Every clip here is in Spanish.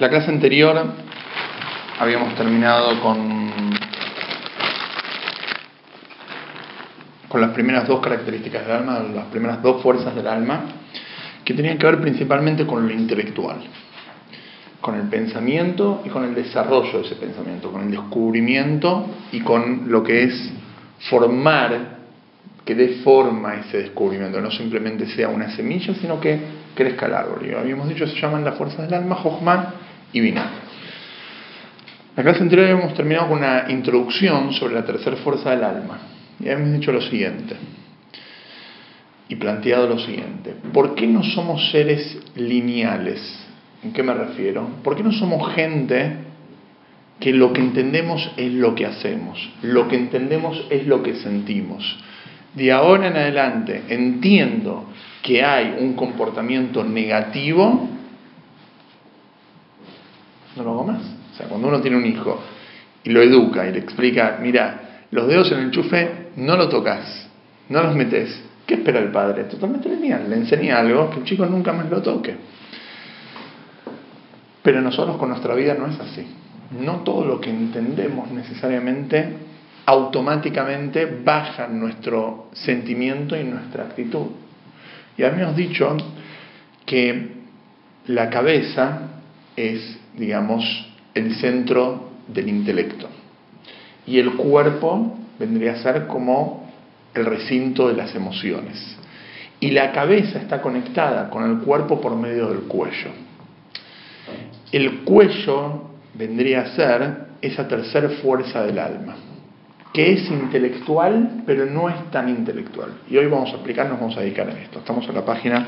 La clase anterior habíamos terminado con, con las primeras dos características del alma, las primeras dos fuerzas del alma, que tenían que ver principalmente con lo intelectual, con el pensamiento y con el desarrollo de ese pensamiento, con el descubrimiento y con lo que es formar, que dé forma ese descubrimiento, no simplemente sea una semilla, sino que crezca el árbol. Y habíamos dicho, se llaman las fuerzas del alma, Jochman y Binah. La clase anterior habíamos terminado con una introducción sobre la tercera fuerza del alma. Y habíamos dicho lo siguiente, y planteado lo siguiente, ¿por qué no somos seres lineales? ¿En qué me refiero? ¿Por qué no somos gente que lo que entendemos es lo que hacemos, lo que entendemos es lo que sentimos? De ahora en adelante entiendo que hay un comportamiento negativo, no lo hago más. O sea, cuando uno tiene un hijo y lo educa y le explica, mira, los dedos en el enchufe no lo tocas, no los metes. ¿Qué espera el padre? Totalmente lineal. Le enseña algo que el chico nunca más lo toque. Pero nosotros con nuestra vida no es así. No todo lo que entendemos necesariamente automáticamente baja nuestro sentimiento y nuestra actitud. Y habíamos dicho que la cabeza es, digamos, el centro del intelecto. Y el cuerpo vendría a ser como el recinto de las emociones. Y la cabeza está conectada con el cuerpo por medio del cuello. El cuello vendría a ser esa tercera fuerza del alma, que es intelectual, pero no es tan intelectual. Y hoy vamos a explicar, nos vamos a dedicar a esto. Estamos en la página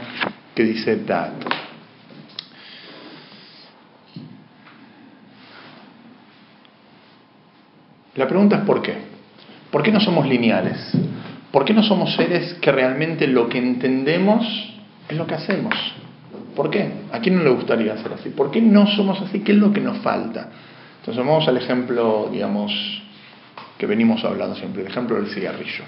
que dice DAT. La pregunta es ¿por qué? ¿Por qué no somos lineales? ¿Por qué no somos seres que realmente lo que entendemos es lo que hacemos? ¿Por qué? ¿A quién no le gustaría ser así? ¿Por qué no somos así? ¿Qué es lo que nos falta? Entonces vamos al ejemplo, digamos, que venimos hablando siempre, el ejemplo del cigarrillo.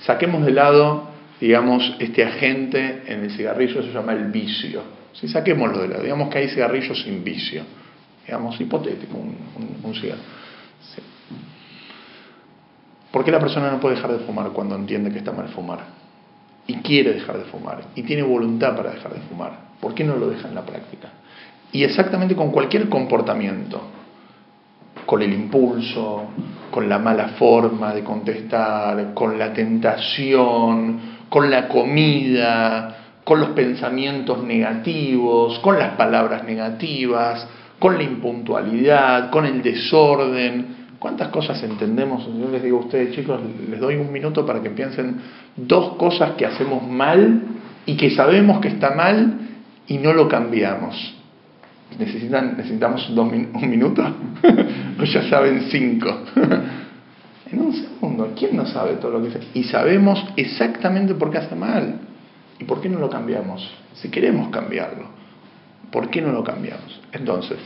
Saquemos de lado, digamos, este agente en el cigarrillo, se llama el vicio. Si saquémoslo de lado, digamos que hay cigarrillos sin vicio, digamos, hipotético, un, un cigarro. ¿Por qué la persona no puede dejar de fumar cuando entiende que está mal fumar? Y quiere dejar de fumar. Y tiene voluntad para dejar de fumar. ¿Por qué no lo deja en la práctica? Y exactamente con cualquier comportamiento. Con el impulso, con la mala forma de contestar, con la tentación, con la comida, con los pensamientos negativos, con las palabras negativas, con la impuntualidad, con el desorden, ¿Cuántas cosas entendemos? Yo les digo a ustedes, chicos, les doy un minuto para que piensen dos cosas que hacemos mal y que sabemos que está mal y no lo cambiamos. ¿Necesitan, ¿Necesitamos un minuto? o ya saben cinco. en un segundo, ¿quién no sabe todo lo que hace? Y sabemos exactamente por qué hace mal. ¿Y por qué no lo cambiamos? Si queremos cambiarlo, ¿por qué no lo cambiamos? Entonces,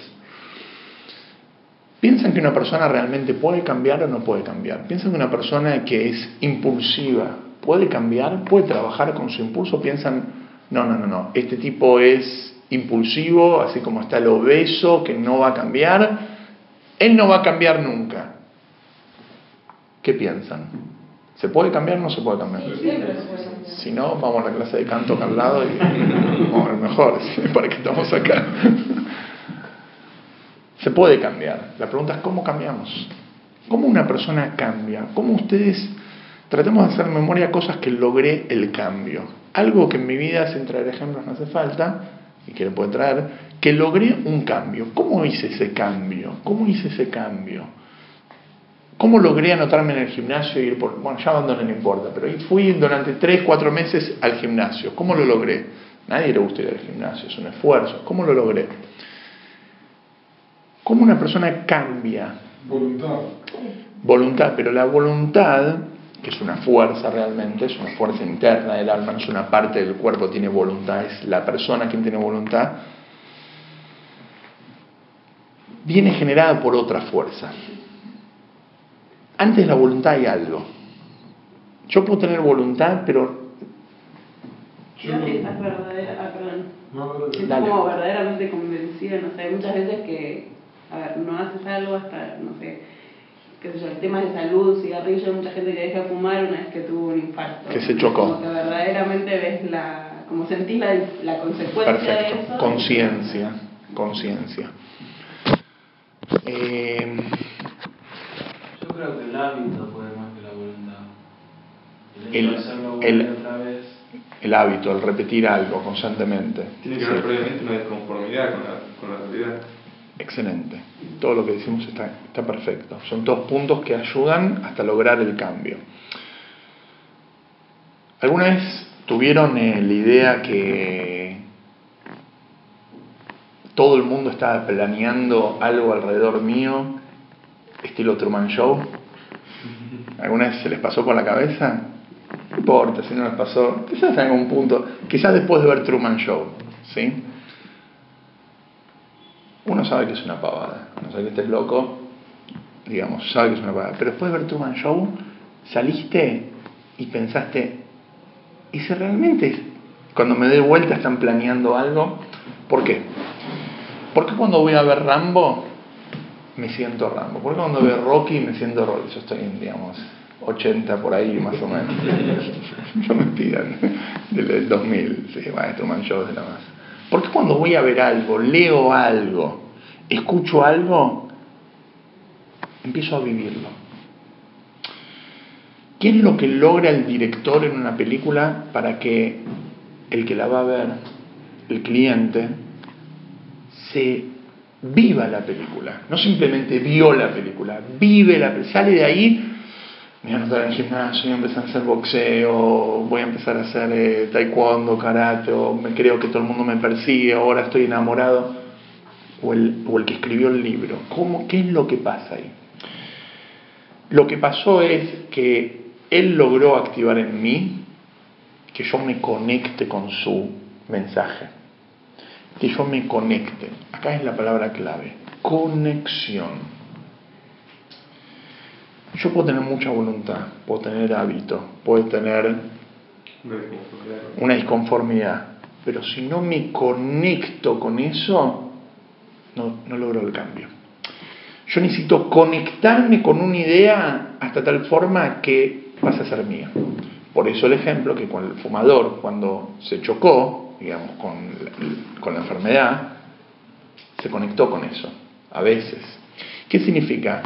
¿Piensan que una persona realmente puede cambiar o no puede cambiar? ¿Piensan que una persona que es impulsiva puede cambiar? ¿Puede trabajar con su impulso? ¿Piensan, no, no, no, no, este tipo es impulsivo, así como está el obeso, que no va a cambiar? Él no va a cambiar nunca. ¿Qué piensan? ¿Se puede cambiar o no se puede cambiar? Si no, vamos a la clase de canto acá al lado y vamos a mejor, ¿para qué estamos acá? Se puede cambiar. La pregunta es cómo cambiamos. ¿Cómo una persona cambia? ¿Cómo ustedes tratemos de hacer memoria cosas que logré el cambio? Algo que en mi vida, sin traer ejemplos no hace falta, y que le puede traer, que logré un cambio. ¿Cómo hice ese cambio? ¿Cómo hice ese cambio? ¿Cómo logré anotarme en el gimnasio y ir por... Bueno, ya abandoné, no importa, pero fui durante 3, 4 meses al gimnasio. ¿Cómo lo logré? Nadie le gusta ir al gimnasio, es un esfuerzo. ¿Cómo lo logré? ¿Cómo una persona cambia? Voluntad. Voluntad, pero la voluntad, que es una fuerza realmente, es una fuerza interna del alma, no es una parte del cuerpo tiene voluntad, es la persona quien tiene voluntad, viene generada por otra fuerza. Antes de la voluntad hay algo. Yo puedo tener voluntad, pero Yo no estás verdadera, ah, perdón. No, estás como verdaderamente convencida, no sé, muchas veces que, a ver, no haces algo hasta, no sé, qué sé yo, el tema de salud, cigarrillo, mucha gente que deja de fumar una vez que tuvo un infarto. Que se chocó. Como que verdaderamente ves la, como sentís la, la consecuencia de eso. Conciencia, conciencia. Eh, Yo creo que el hábito puede más que la voluntad. El, el, el hábito, el repetir algo constantemente. Tiene que haber previamente una desconformidad con la, con la realidad. Excelente. Todo lo que decimos está, perfecto. Son dos puntos que ayudan hasta lograr el cambio. ¿Alguna vez tuvieron eh, la idea que todo el mundo estaba planeando algo alrededor mío, estilo Truman Show? ¿Alguna vez se les pasó por la cabeza? No importa si no les pasó, quizás en algún punto, quizás después de ver Truman Show, ¿sí? Uno sabe que es una pavada, uno sabe que estés loco, digamos, sabe que es una pavada, pero después de ver Truman Show, saliste y pensaste, ¿y si realmente cuando me doy vuelta están planeando algo? ¿Por qué? Porque cuando voy a ver Rambo me siento Rambo? Porque cuando veo Rocky me siento Rocky? Yo estoy en, digamos, 80 por ahí más o menos. Yo me pidan del 2000, sí, Maestro Man Show de la más. Porque cuando voy a ver algo, leo algo, escucho algo, empiezo a vivirlo. ¿Qué es lo que logra el director en una película para que el que la va a ver, el cliente, se viva la película? No simplemente vio la película, vive la película, sale de ahí voy a anotar en gimnasio, voy a empezar a hacer boxeo, voy a empezar a hacer eh, taekwondo, karate, o me creo que todo el mundo me persigue, ahora estoy enamorado, o el, o el que escribió el libro. ¿Cómo, ¿Qué es lo que pasa ahí? Lo que pasó es que él logró activar en mí que yo me conecte con su mensaje, que yo me conecte. Acá es la palabra clave, conexión. Yo puedo tener mucha voluntad, puedo tener hábito, puedo tener una disconformidad, pero si no me conecto con eso, no, no logro el cambio. Yo necesito conectarme con una idea hasta tal forma que pase a ser mía. Por eso el ejemplo que con el fumador, cuando se chocó, digamos, con la, con la enfermedad, se conectó con eso, a veces. ¿Qué significa?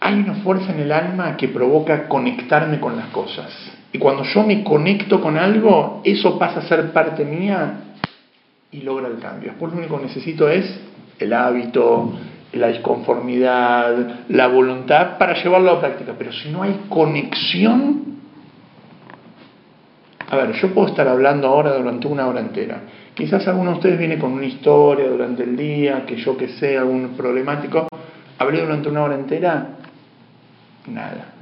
Hay una fuerza en el alma que provoca conectarme con las cosas. Y cuando yo me conecto con algo, eso pasa a ser parte mía y logra el cambio. Después lo único que necesito es el hábito, la disconformidad, la voluntad para llevarlo a la práctica. Pero si no hay conexión, a ver, yo puedo estar hablando ahora durante una hora entera. Quizás alguno de ustedes viene con una historia durante el día, que yo que sé, algún problemático. Hablé durante una hora entera Nada.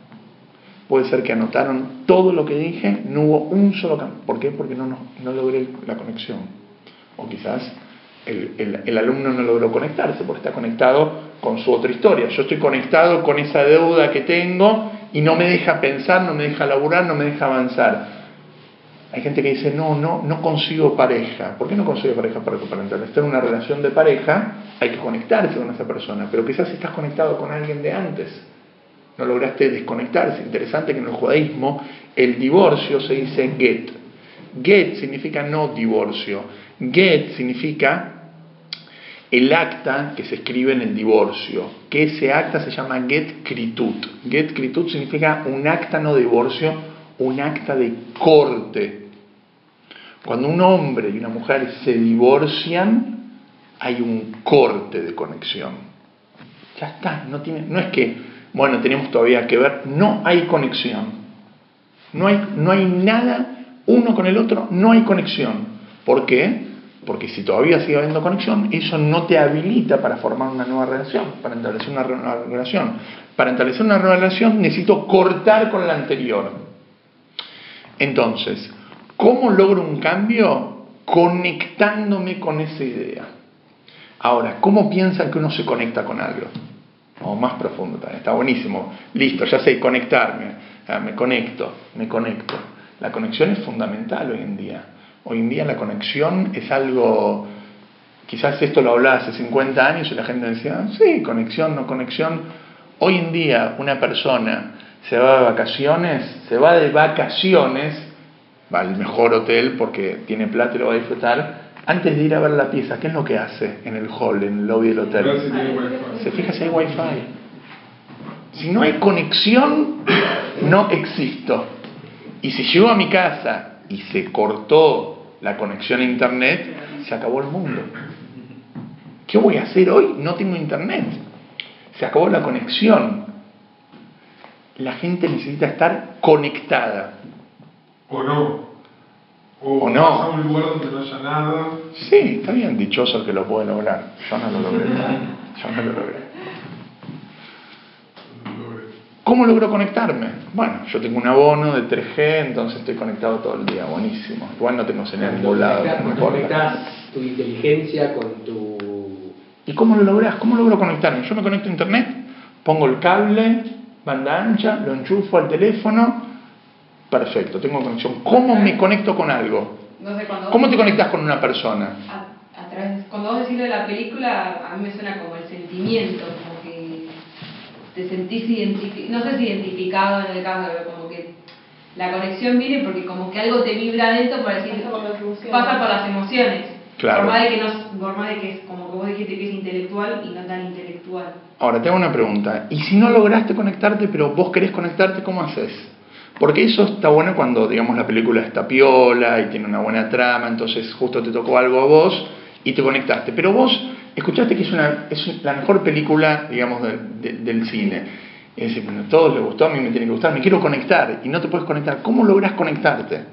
Puede ser que anotaron todo lo que dije, no hubo un solo cambio. ¿Por qué? Porque no, no, logré la conexión. O quizás el, el, alumno no logró conectarse porque está conectado con su otra historia. Yo estoy conectado con esa deuda que tengo y no me deja pensar, no me deja laburar, no me deja avanzar. Hay gente que dice, no, no, no consigo pareja. ¿Por qué no consigo pareja? Porque para estar en una relación de pareja hay que conectarse con esa persona, pero quizás estás conectado con alguien de antes no lograste desconectarse. Interesante que en el judaísmo el divorcio se dice get. Get significa no divorcio. Get significa el acta que se escribe en el divorcio, que ese acta se llama get kritut. Get kritut significa un acta no divorcio, un acta de corte. Cuando un hombre y una mujer se divorcian, hay un corte de conexión. Ya está, no, tiene, no es que bueno, tenemos todavía que ver, no hay conexión. No hay, no hay nada uno con el otro, no hay conexión. ¿Por qué? Porque si todavía sigue habiendo conexión, eso no te habilita para formar una nueva relación, para establecer una nueva relación. Para establecer una nueva relación necesito cortar con la anterior. Entonces, ¿cómo logro un cambio? Conectándome con esa idea. Ahora, ¿cómo piensan que uno se conecta con algo? O más profundo también, está buenísimo. Listo, ya sé conectarme, ah, me conecto, me conecto. La conexión es fundamental hoy en día. Hoy en día la conexión es algo, quizás esto lo hablaba hace 50 años y la gente decía, sí, conexión, no conexión. Hoy en día una persona se va de vacaciones, se va de vacaciones, va al mejor hotel porque tiene plata y lo va a disfrutar, antes de ir a ver la pieza, ¿qué es lo que hace en el hall, en el lobby del hotel? Se fija si hay wifi. Si no hay conexión, no existo. Y si llego a mi casa y se cortó la conexión a internet, se acabó el mundo. ¿Qué voy a hacer hoy? No tengo internet. Se acabó la conexión. La gente necesita estar conectada. O no. O, no. a un lugar donde no haya nada. Sí, está bien, dichoso el que lo puede lograr. Yo no lo logré. Yo no lo logré. ¿Cómo logro conectarme? Bueno, yo tengo un abono de 3G, entonces estoy conectado todo el día, buenísimo. Igual no tengo señal en ningún lado. Conectas tu inteligencia con tu... ¿Y cómo lo logras? ¿Cómo logro conectarme? Yo me conecto a internet, pongo el cable, banda ancha, lo enchufo al teléfono, perfecto, tengo conexión. ¿Cómo me conecto con algo? No sé, cuando ¿Cómo te conectas con una persona? A, a través, cuando vos decís de la película, a mí me suena como el sentimiento, como que te sentís identificado, no sé si identificado en el caso, pero como que la conexión viene porque como que algo te vibra dentro por decir, pasa por las emociones. Claro. Por más de que no, por más de que es como que vos dijiste que es intelectual y no tan intelectual. Ahora, te hago una pregunta. ¿Y si no lograste conectarte, pero vos querés conectarte, cómo haces? Porque eso está bueno cuando, digamos, la película está piola y tiene una buena trama, entonces justo te tocó algo a vos y te conectaste. Pero vos escuchaste que es, una, es la mejor película, digamos, del cine. Es decir, bueno, a todos les gustó, a mí me tiene que gustar, me quiero conectar y no te puedes conectar. ¿Cómo logras conectarte?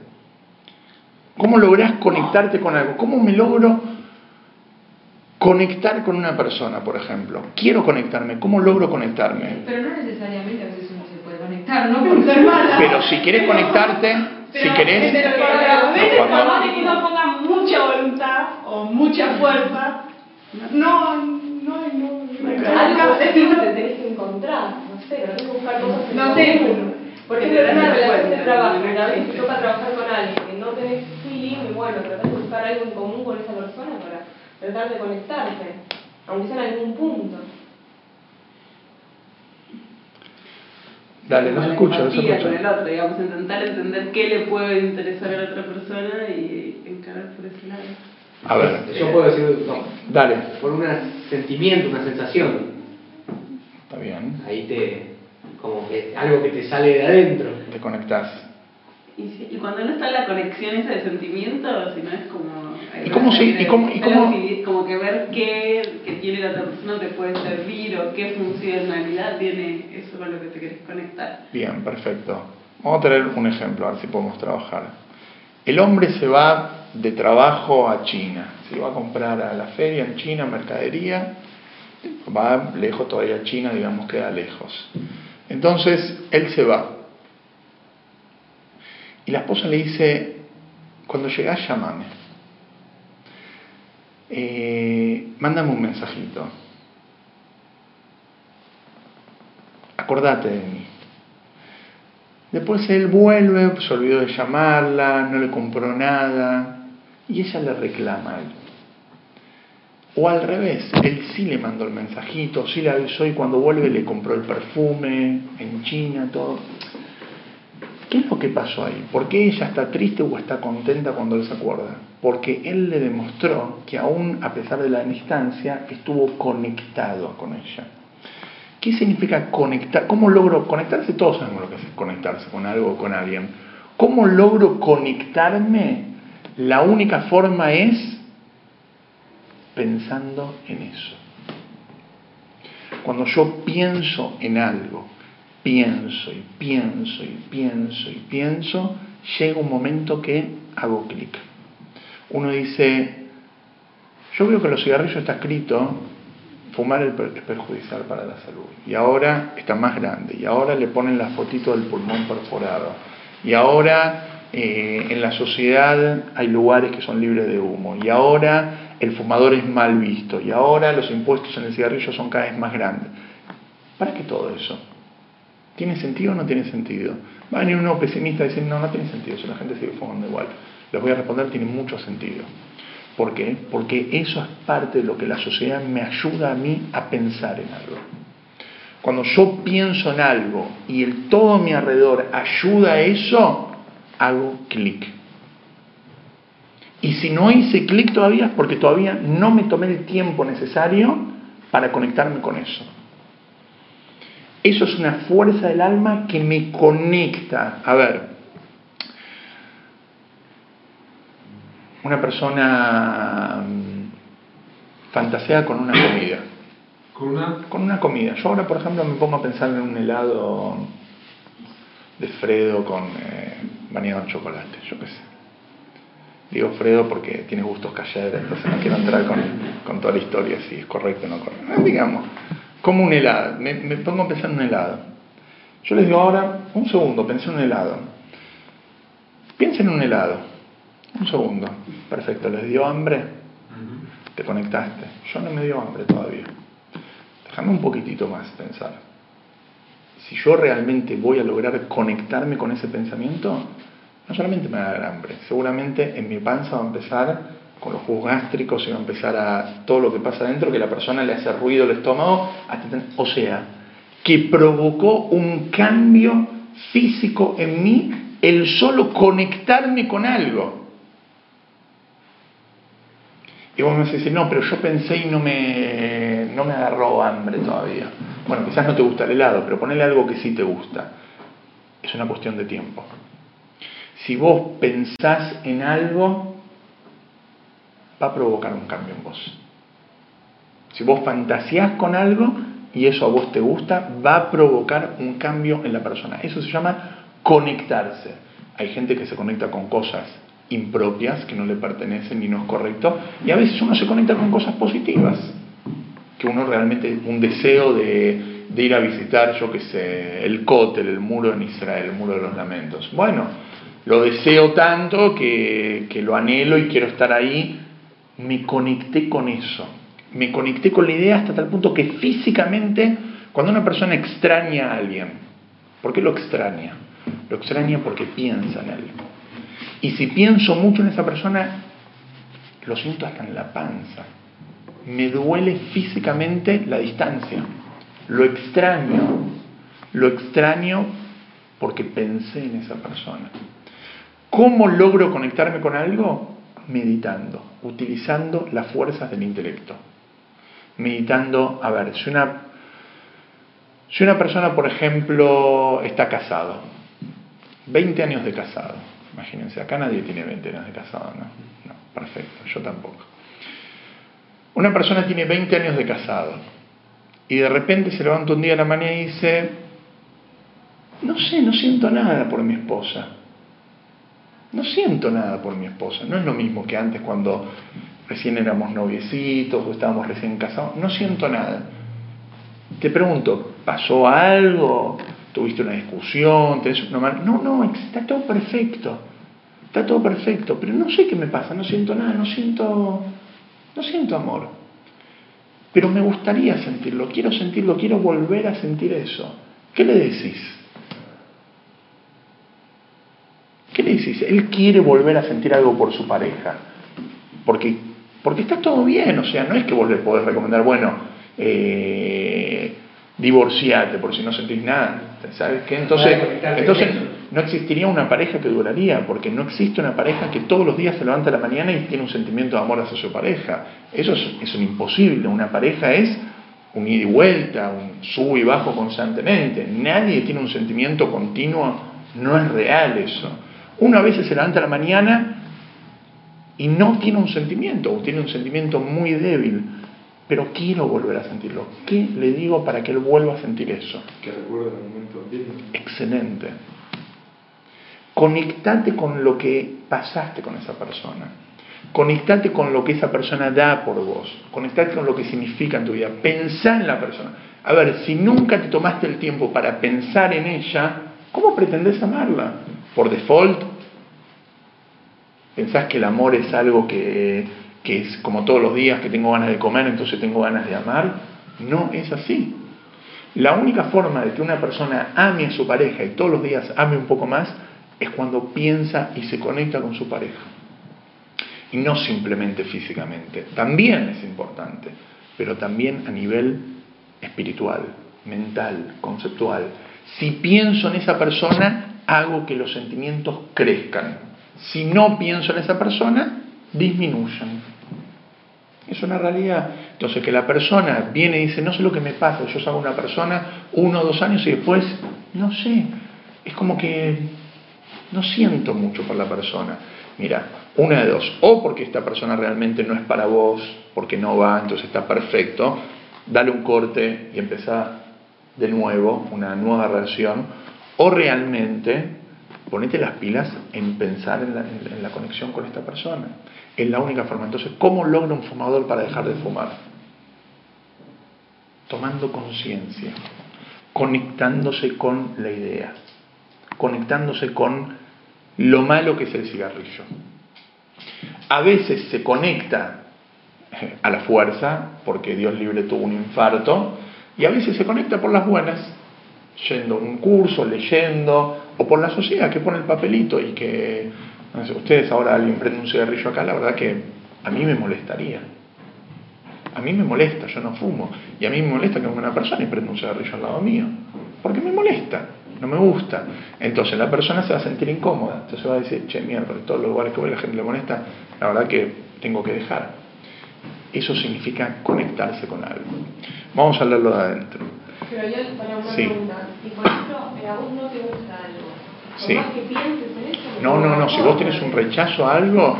¿Cómo logras conectarte con algo? ¿Cómo me logro conectar con una persona, por ejemplo? Quiero conectarme, ¿cómo logro conectarme? Pero no necesariamente a veces conectar, ¿no? Por ser mala. Pero si quieres conectarte, si querés... Pero cuando uno ponga mucha voluntad o mucha fuerza, no, no, no. Algo te tenés que encontrar, no sé, tenés que buscar cosas en No sé, Por ejemplo, en una relación de trabajo, una vez te toca trabajar con alguien que no tenés feeling, y bueno, tratás de buscar algo en común con esa persona para tratar de conectarte, aunque sea en algún punto. Dale, los escucho, los escucho. con el otro, digamos, intentar entender qué le puede interesar a la otra persona y encarar por ese lado. A ver. Yo puedo decir, no, Dale. por un sentimiento, una sensación. Está bien. Ahí te, como que algo que te sale de adentro. Te conectás. Y, sí, y cuando no está la conexión esa de sentimientos, sino es como... ¿Y cómo se- y cómo- y cómo- Como que ver qué que tiene la otra persona te puede servir o qué funcionalidad tiene eso con lo que te querés conectar. Bien, perfecto. Vamos a tener un ejemplo, a ver si podemos trabajar. El hombre se va de trabajo a China, se va a comprar a la feria en China, mercadería, va lejos todavía China, digamos, queda lejos. Entonces, él se va. Y la esposa le dice, cuando llegas, llámame. Eh, mándame un mensajito. Acordate de mí. Después él vuelve, se olvidó de llamarla, no le compró nada, y ella le reclama a él. O al revés, él sí le mandó el mensajito, sí le avisó y cuando vuelve le compró el perfume en China, todo. ¿Qué es lo que pasó ahí? ¿Por qué ella está triste o está contenta cuando él se acuerda? Porque él le demostró que aún a pesar de la distancia estuvo conectado con ella. ¿Qué significa conectar? ¿Cómo logro conectarse? Todos sabemos lo que es conectarse con algo o con alguien. ¿Cómo logro conectarme? La única forma es pensando en eso. Cuando yo pienso en algo, pienso y pienso y pienso y pienso, llega un momento que hago clic. Uno dice, yo veo que los cigarrillos está escrito, fumar es perjudicial para la salud. Y ahora está más grande, y ahora le ponen la fotito del pulmón perforado. Y ahora eh, en la sociedad hay lugares que son libres de humo. Y ahora el fumador es mal visto. Y ahora los impuestos en el cigarrillo son cada vez más grandes. ¿Para qué todo eso? ¿Tiene sentido o no tiene sentido? Va a venir uno pesimista y decir, no, no tiene sentido, si la gente sigue fumando igual. Les voy a responder, tiene mucho sentido. ¿Por qué? Porque eso es parte de lo que la sociedad me ayuda a mí a pensar en algo. Cuando yo pienso en algo y el todo a mi alrededor ayuda a eso, hago clic. Y si no hice clic todavía es porque todavía no me tomé el tiempo necesario para conectarme con eso. Eso es una fuerza del alma que me conecta. A ver, una persona mm, fantasea con una comida. ¿Con una? Con una comida. Yo ahora, por ejemplo, me pongo a pensar en un helado de Fredo con eh, bañado en chocolate, yo qué sé. Digo Fredo porque tiene gustos calleros, entonces no quiero entrar con, con, toda la historia si es correcto o no correcto. Digamos, como un helado, me, me, pongo a pensar en un helado. Yo les digo ahora, un segundo, pensé en un helado. Piensen en un helado. Un segundo. Perfecto, ¿les dio hambre? Te conectaste. Yo no me dio hambre todavía. Déjame un poquitito más pensar. Si yo realmente voy a lograr conectarme con ese pensamiento, no solamente me va a dar hambre, seguramente en mi panza va a empezar con los jugos gástricos y va a empezar a todo lo que pasa adentro, que la persona le hace ruido el estómago, o sea, que provocó un cambio físico en mí el solo conectarme con algo. Y vos me decís, no, pero yo pensé y no me, no me agarró hambre todavía. Bueno, quizás no te gusta el helado, pero ponele algo que sí te gusta. Es una cuestión de tiempo. Si vos pensás en algo, va a provocar un cambio en vos. Si vos fantaseás con algo y eso a vos te gusta, va a provocar un cambio en la persona. Eso se llama conectarse. Hay gente que se conecta con cosas impropias que no le pertenecen y no es correcto. Y a veces uno se conecta con cosas positivas, que uno realmente, un deseo de, ir a visitar, yo qué sé, el Kotel, el muro en Israel, el muro de los lamentos. Bueno, lo deseo tanto que, que lo anhelo y quiero estar ahí. Me conecté con eso, me conecté con la idea hasta tal punto que físicamente, cuando una persona extraña a alguien, ¿por qué lo extraña? Lo extraña porque piensa en él. Y si pienso mucho en esa persona, lo siento hasta en la panza. Me duele físicamente la distancia. Lo extraño. Lo extraño porque pensé en esa persona. ¿Cómo logro conectarme con algo? Meditando, utilizando las fuerzas del intelecto. Meditando, a ver, si una, si una persona, por ejemplo, está casado, 20 años de casado, Imagínense, acá nadie tiene 20 años de casado, ¿no? No, perfecto, yo tampoco. Una persona tiene 20 años de casado y de repente se levanta un día a la mañana y dice, no sé, no siento nada por mi esposa. No siento nada por mi esposa. No es lo mismo que antes cuando recién éramos noviecitos o estábamos recién casados. No siento nada. Te pregunto, ¿pasó algo? tuviste una discusión, una No, no, está todo perfecto. Está todo perfecto, pero no sé qué me pasa, no siento nada, no siento no siento amor. Pero me gustaría sentirlo, quiero sentirlo, quiero volver a sentir eso. ¿Qué le decís? ¿Qué le decís? Él quiere volver a sentir algo por su pareja. Porque, porque está todo bien, o sea, no es que vos le podés recomendar, bueno, eh, divorciate por si no sentís nada. ¿Sabes qué? Entonces, entonces no existiría una pareja que duraría, porque no existe una pareja que todos los días se levanta a la mañana y tiene un sentimiento de amor hacia su pareja. Eso es, un imposible. Una pareja es un ida y vuelta, un sub y bajo constantemente. Nadie tiene un sentimiento continuo, no es real eso. Una vez se levanta a la mañana y no tiene un sentimiento, o tiene un sentimiento muy débil pero quiero volver a sentirlo. ¿Qué le digo para que él vuelva a sentir eso? Que recuerde el momento Excelente. Conectate con lo que pasaste con esa persona. Conectate con lo que esa persona da por vos. Conectate con lo que significa en tu vida. Pensá en la persona. A ver, si nunca te tomaste el tiempo para pensar en ella, ¿cómo pretendes amarla? ¿Por default? ¿Pensás que el amor es algo que que es como todos los días que tengo ganas de comer, entonces tengo ganas de amar. No es así. La única forma de que una persona ame a su pareja y todos los días ame un poco más es cuando piensa y se conecta con su pareja. Y no simplemente físicamente. También es importante, pero también a nivel espiritual, mental, conceptual. Si pienso en esa persona, hago que los sentimientos crezcan. Si no pienso en esa persona, disminuyen. Es una realidad. Entonces, que la persona viene y dice, no sé lo que me pasa, yo salgo una persona uno o dos años y después, no sé, es como que no siento mucho por la persona. Mira, una de dos, o porque esta persona realmente no es para vos, porque no va, entonces está perfecto, dale un corte y empezar de nuevo una nueva relación, o realmente ponete las pilas en pensar en la, conexión con esta persona. Es la única forma. Entonces, ¿cómo logra un fumador para dejar de fumar? Tomando conciencia, conectándose con la idea, conectándose con lo malo que es el cigarrillo. A veces se conecta a la fuerza, porque Dios libre tuvo un infarto, y a veces se conecta por las buenas, yendo a un curso, leyendo, o por la sociedad que pone el papelito y que ustedes ahora alguien prende un cigarrillo acá, la verdad que a mí me molestaría. A mí me molesta, yo no fumo. Y a mí me molesta que una persona y prenda un cigarrillo al lado mío. Porque me molesta, no me gusta. Entonces la persona se va a sentir incómoda. Entonces va a decir, che, mierda, por todos los lugares que voy la gente le molesta, la verdad que tengo que dejar. Eso significa conectarse con algo. Vamos a hablarlo de adentro. Pero yo, para una pregunta, si por ejemplo a vos no te gusta algo, Sí. No, no, no. Si vos tenés un rechazo a algo,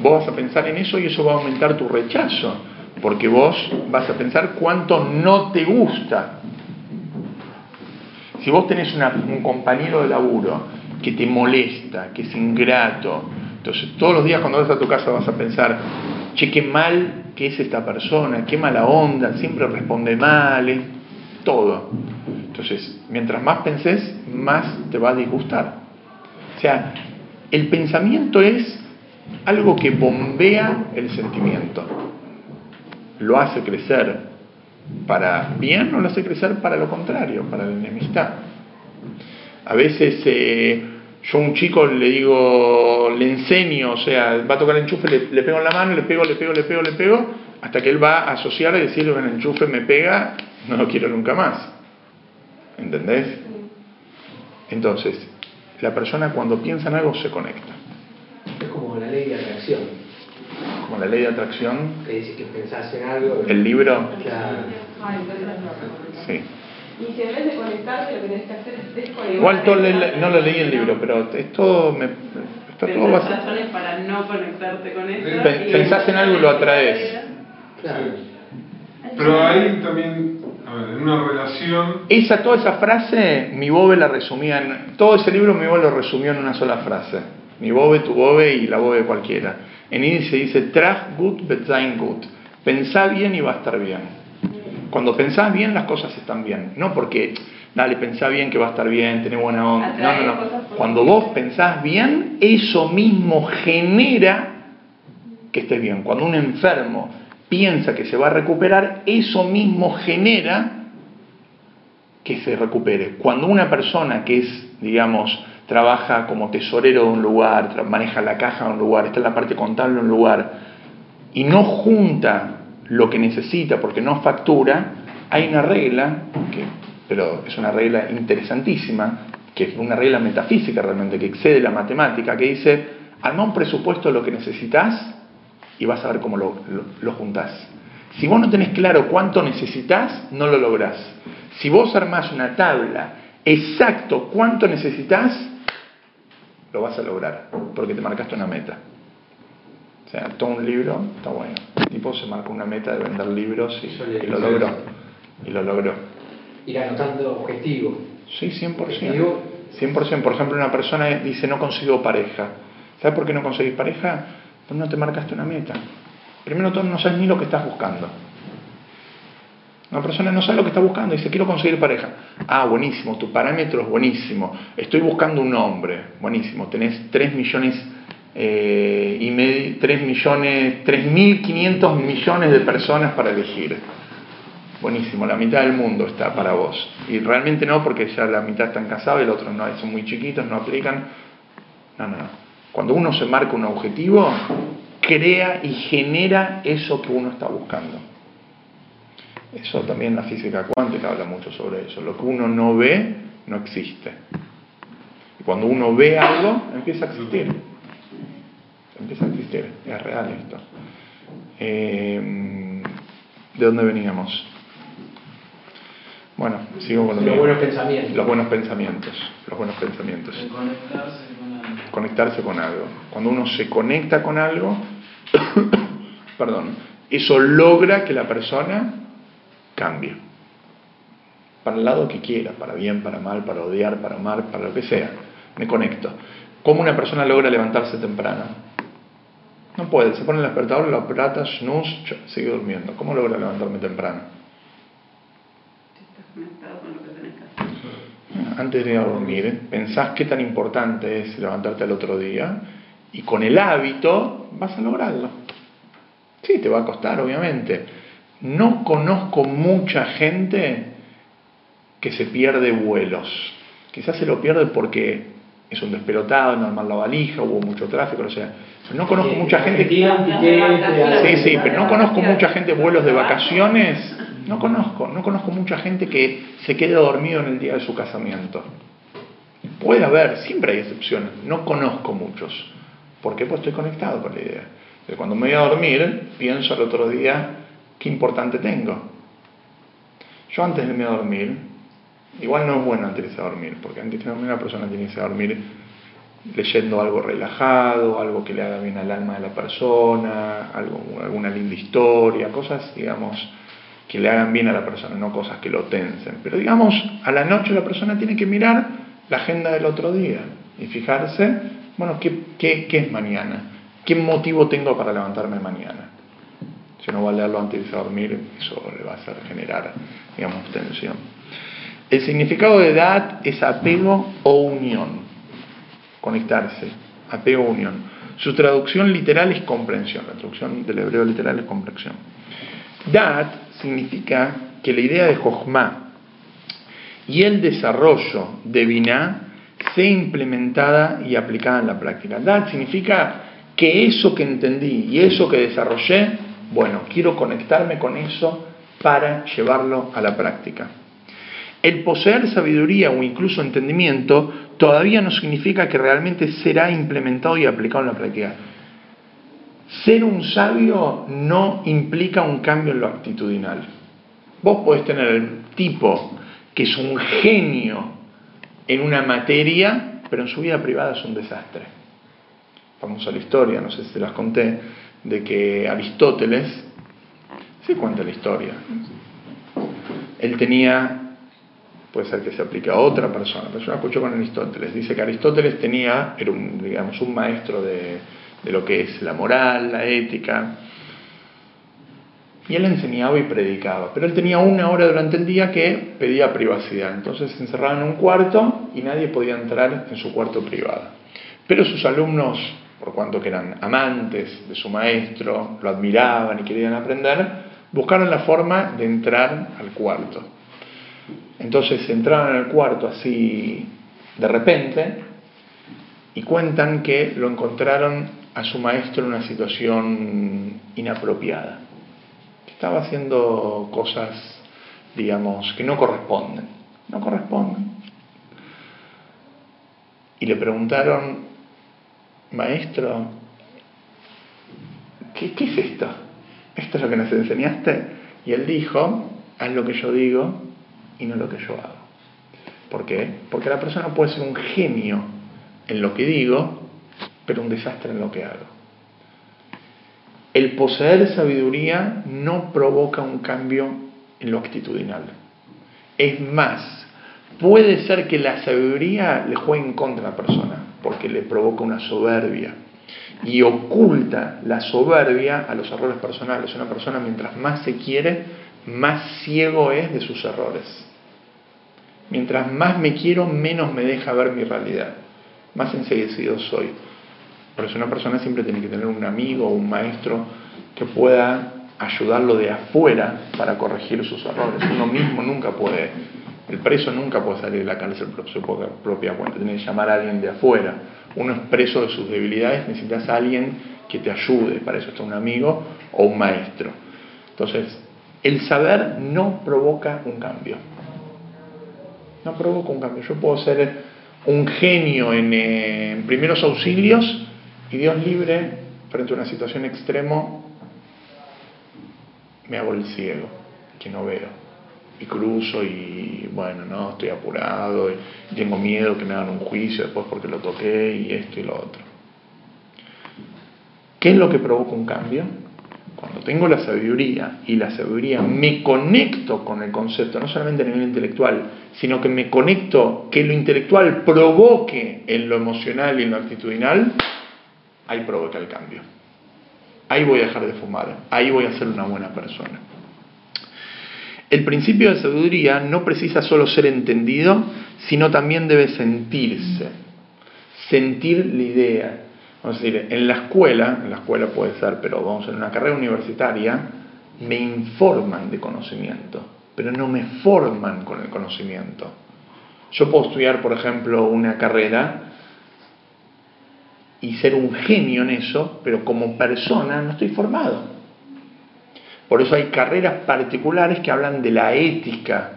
vos vas a pensar en eso y eso va a aumentar tu rechazo. Porque vos vas a pensar cuánto no te gusta. Si vos tenés un compañero de laburo que te molesta, que es ingrato, entonces todos los días cuando vas a tu casa vas a pensar, che, qué mal que es esta persona, qué mala onda, siempre responde mal, todo. Entonces, mientras más pensés, más te va a disgustar. O sea, el pensamiento es algo que bombea el sentimiento. Lo hace crecer para bien o lo hace crecer para lo contrario, para la enemistad. A veces eh, yo a un chico le digo, le enseño, o sea, va a tocar el enchufe, le, pego en la mano, le pego, le pego, le pego, le pego, hasta que él va a asociar y decirle, el enchufe me pega, no lo quiero nunca más. ¿Entendés? Entonces, la persona cuando piensa en algo se conecta. Es como la ley de atracción. Como la ley de atracción. Que dice que pensás en algo. El libro. Claro. Sí. Y si en vez de conectarse lo que tienes que hacer es desconectar. Igual todo no lo leí el libro, pero esto me, está todo basado. razones para no conectarte con esto. Pensás en algo y lo atraes. Claro. Pero ahí también en una relación. Esa, toda esa frase, mi bobe la resumía en. Todo ese libro, mi bobe lo resumió en una sola frase. Mi bobe, tu bobe y la bobe cualquiera. En índice dice: Trag gut, bet sein gut. Pensá bien y va a estar bien. Cuando pensás bien, las cosas están bien. No porque, dale, pensá bien que va a estar bien, tenés buena onda. No, no, no. Cuando vos pensás bien, eso mismo genera que estés bien. Cuando un enfermo piensa que se va a recuperar, eso mismo genera que se recupere. Cuando una persona que es, digamos, trabaja como tesorero de un lugar, maneja la caja de un lugar, está en la parte contable de un lugar, y no junta lo que necesita porque no factura, hay una regla, que, pero es una regla interesantísima, que es una regla metafísica realmente, que excede la matemática, que dice, arma un presupuesto de lo que necesitas y vas a ver cómo lo, lo, juntás. Si vos no tenés claro cuánto necesitas, no lo lográs. Si vos armás una tabla exacto cuánto necesitas, lo vas a lograr, porque te marcaste una meta. O sea, todo un libro está bueno. El tipo se marcó una meta de vender libros y, lo logró. Y lo logró. Ir anotando objetivos. Sí, 100%. 100%. Por ejemplo, una persona dice no consigo pareja. ¿Sabes por qué no conseguís pareja? Pues no te marcaste una meta. Primero todo no sabes ni lo que estás buscando. Una persona no sabe lo que está buscando y dice, quiero conseguir pareja. Ah, buenísimo, tu parámetro es buenísimo. Estoy buscando un hombre. Buenísimo, tenés 3 millones eh, y medio, 3 millones, 3.500 millones de personas para elegir. buenísimo, la mitad del mundo está para vos. Y realmente no, porque ya la mitad están casados y el otro no, son muy chiquitos, no aplican. No, no, no. Cuando uno se marca un objetivo, crea y genera eso que uno está buscando. Eso también la física cuántica habla mucho sobre eso. Lo que uno no ve, no existe. Y cuando uno ve algo, empieza a existir. Empieza a existir. Es real esto. Eh, ¿De dónde veníamos? Bueno, sigo con los buenos pensamientos. Los buenos pensamientos. Los buenos pensamientos. Conectarse con algo. Cuando uno se conecta con algo, perdón, eso logra que la persona cambie. Para el lado que quiera, para bien, para mal, para odiar, para amar, para lo que sea. Me conecto. ¿Cómo una persona logra levantarse temprano? No puede, se pone el despertador, lo aprata, snooze, sigue durmiendo. ¿Cómo logra levantarme temprano? Antes de ir a dormir, pensás qué tan importante es levantarte al otro día y con el hábito vas a lograrlo. Sí, te va a costar, obviamente. No conozco mucha gente que se pierde vuelos. Quizás se lo pierde porque es un despelotado, no armar la valija, hubo mucho tráfico, o sea. No conozco mucha gente. Sí, sí, pero no conozco mucha gente vuelos de vacaciones. No conozco, no conozco mucha gente que se quede dormido en el día de su casamiento. Puede haber, siempre hay excepciones. No conozco muchos. ¿Por qué? Pues estoy conectado con la idea. De cuando me voy a dormir, pienso al otro día qué importante tengo. Yo antes de irme a dormir, igual no es bueno antes de irse a dormir, porque antes de dormir una persona tiene que irse a dormir leyendo algo relajado, algo que le haga bien al alma de la persona, algo, alguna linda historia, cosas, digamos, que le hagan bien a la persona, no cosas que lo tensen. Pero digamos, a la noche la persona tiene que mirar la agenda del otro día y fijarse, bueno, ¿qué, qué, qué es mañana? ¿Qué motivo tengo para levantarme mañana? Si no va a leerlo antes de dormir, eso le va a hacer generar, digamos, tensión. El significado de edad es apego o unión. Conectarse, apego o unión. Su traducción literal es comprensión. La traducción del hebreo literal es comprensión. Dat significa que la idea de Jochma y el desarrollo de Binah sea implementada y aplicada en la práctica. Dat significa que eso que entendí y eso que desarrollé, bueno, quiero conectarme con eso para llevarlo a la práctica. El poseer sabiduría o incluso entendimiento todavía no significa que realmente será implementado y aplicado en la práctica. Ser un sabio no implica un cambio en lo actitudinal. Vos podés tener el tipo que es un genio en una materia, pero en su vida privada es un desastre. Vamos a la historia, no sé si te las conté, de que Aristóteles, se cuenta la historia, él tenía, puede ser que se aplique a otra persona, pero yo la escucho con Aristóteles, dice que Aristóteles tenía, era un, digamos, un maestro de, de lo que es la moral, la ética, y él enseñaba y predicaba, pero él tenía una hora durante el día que pedía privacidad, entonces se encerraba en un cuarto y nadie podía entrar en su cuarto privado. Pero sus alumnos, por cuanto que eran amantes de su maestro, lo admiraban y querían aprender, buscaron la forma de entrar al cuarto. Entonces entraron al cuarto así de repente y cuentan que lo encontraron a su maestro en una situación inapropiada estaba haciendo cosas, digamos, que no corresponden, no corresponden. Y le preguntaron, maestro, ¿qué, ¿qué, es esto? ¿Esto es lo que nos enseñaste? Y él dijo, haz lo que yo digo y no lo que yo hago. ¿Por qué? Porque la persona puede ser un genio en lo que digo, pero un desastre en lo que hago. El poseer sabiduría no provoca un cambio en lo actitudinal. Es más, puede ser que la sabiduría le juegue en contra a la persona, porque le provoca una soberbia y oculta la soberbia a los errores personales. Una persona mientras más se quiere, más ciego es de sus errores. Mientras más me quiero, menos me deja ver mi realidad. Más enseguecido soy. Por eso una persona siempre tiene que tener un amigo o un maestro que pueda ayudarlo de afuera para corregir sus errores. Uno mismo nunca puede, el preso nunca puede salir de la cárcel por su propia cuenta, tiene que llamar a alguien de afuera. Uno es preso de sus debilidades, necesitas a alguien que te ayude, para eso está un amigo o un maestro. Entonces, el saber no provoca un cambio. No provoca un cambio. Yo puedo ser un genio en, eh, en primeros auxilios y Dios libre frente a una situación extremo me hago el ciego, que no veo. Y cruzo y bueno, no, estoy apurado y tengo miedo que me hagan un juicio después porque lo toqué y esto y lo otro. ¿Qué es lo que provoca un cambio? Cuando tengo la sabiduría y la sabiduría me conecto con el concepto, no solamente a nivel intelectual, sino que me conecto, que lo intelectual provoque en lo emocional y en lo actitudinal, ahí provoca el cambio. Ahí voy a dejar de fumar, ahí voy a ser una buena persona. El principio de sabiduría no precisa solo ser entendido, sino también debe sentirse, sentir la idea. A decir, en la escuela, en la escuela puede ser, pero vamos, en una carrera universitaria, me informan de conocimiento, pero no me forman con el conocimiento. Yo puedo estudiar, por ejemplo, una carrera y ser un genio en eso, pero como persona no estoy formado. Por eso hay carreras particulares que hablan de la ética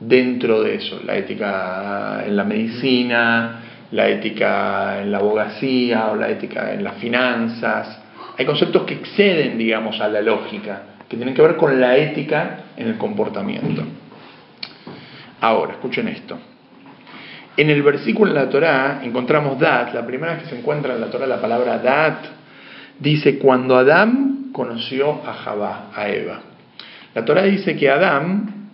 dentro de eso, la ética en la medicina, la ética en la abogacía o la ética en las finanzas. Hay conceptos que exceden, digamos, a la lógica, que tienen que ver con la ética en el comportamiento. Ahora, escuchen esto. En el versículo de la Torá encontramos Dat, la primera vez que se encuentra en la Torá la palabra Dat, dice cuando Adán conoció a Javá, a Eva. La Torá dice que Adán,